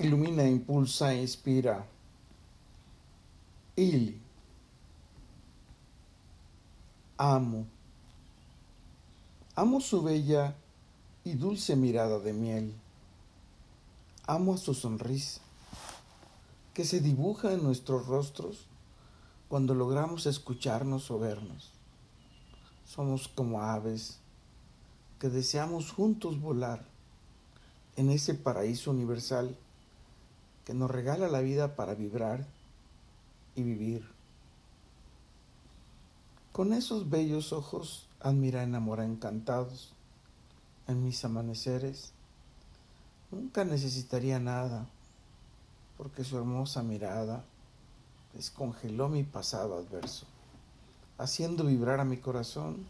ilumina, impulsa inspira. Ili. Amo. Amo su bella y dulce mirada de miel. Amo a su sonrisa, que se dibuja en nuestros rostros cuando logramos escucharnos o vernos. Somos como aves que deseamos juntos volar en ese paraíso universal que nos regala la vida para vibrar y vivir. Con esos bellos ojos admira enamora encantados en mis amaneceres. Nunca necesitaría nada, porque su hermosa mirada descongeló mi pasado adverso, haciendo vibrar a mi corazón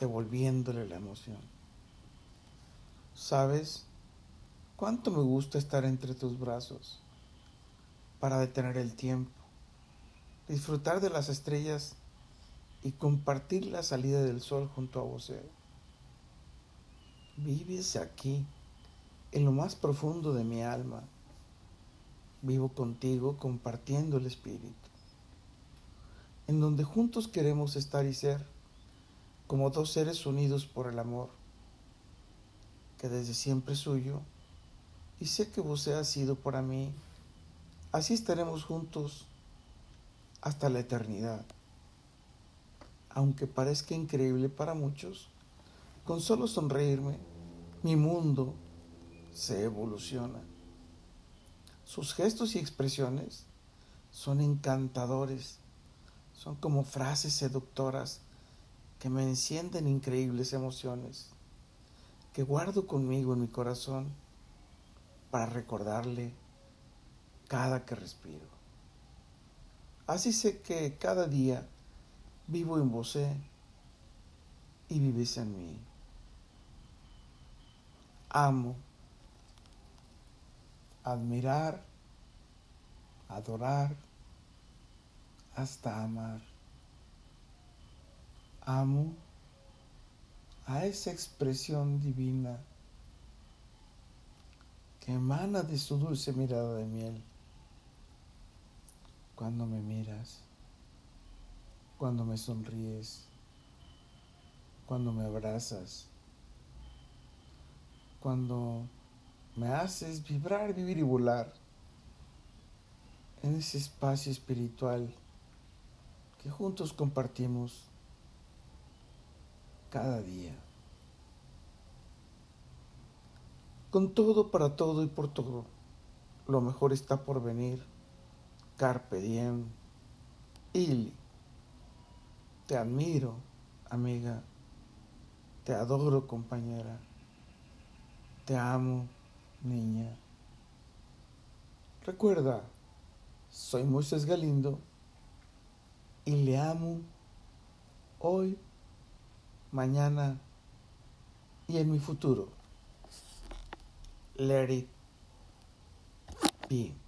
devolviéndole la emoción. ¿Sabes cuánto me gusta estar entre tus brazos para detener el tiempo, disfrutar de las estrellas y compartir la salida del sol junto a vos? Vives aquí, en lo más profundo de mi alma. Vivo contigo compartiendo el espíritu, en donde juntos queremos estar y ser como dos seres unidos por el amor, que desde siempre es suyo, y sé que vos ha sido para mí. Así estaremos juntos hasta la eternidad. Aunque parezca increíble para muchos, con solo sonreírme, mi mundo se evoluciona. Sus gestos y expresiones son encantadores, son como frases seductoras que me encienden increíbles emociones, que guardo conmigo en mi corazón para recordarle cada que respiro. Así sé que cada día vivo en vos y vives en mí. Amo, admirar, adorar, hasta amar amo a esa expresión divina que emana de su dulce mirada de miel cuando me miras, cuando me sonríes, cuando me abrazas, cuando me haces vibrar, vivir y volar en ese espacio espiritual que juntos compartimos cada día. Con todo, para todo y por todo, lo mejor está por venir. Carpe diem. Ili. Te admiro, amiga. Te adoro, compañera. Te amo, niña. Recuerda, soy Moisés Galindo y le amo hoy mañana y en mi futuro. Let it be.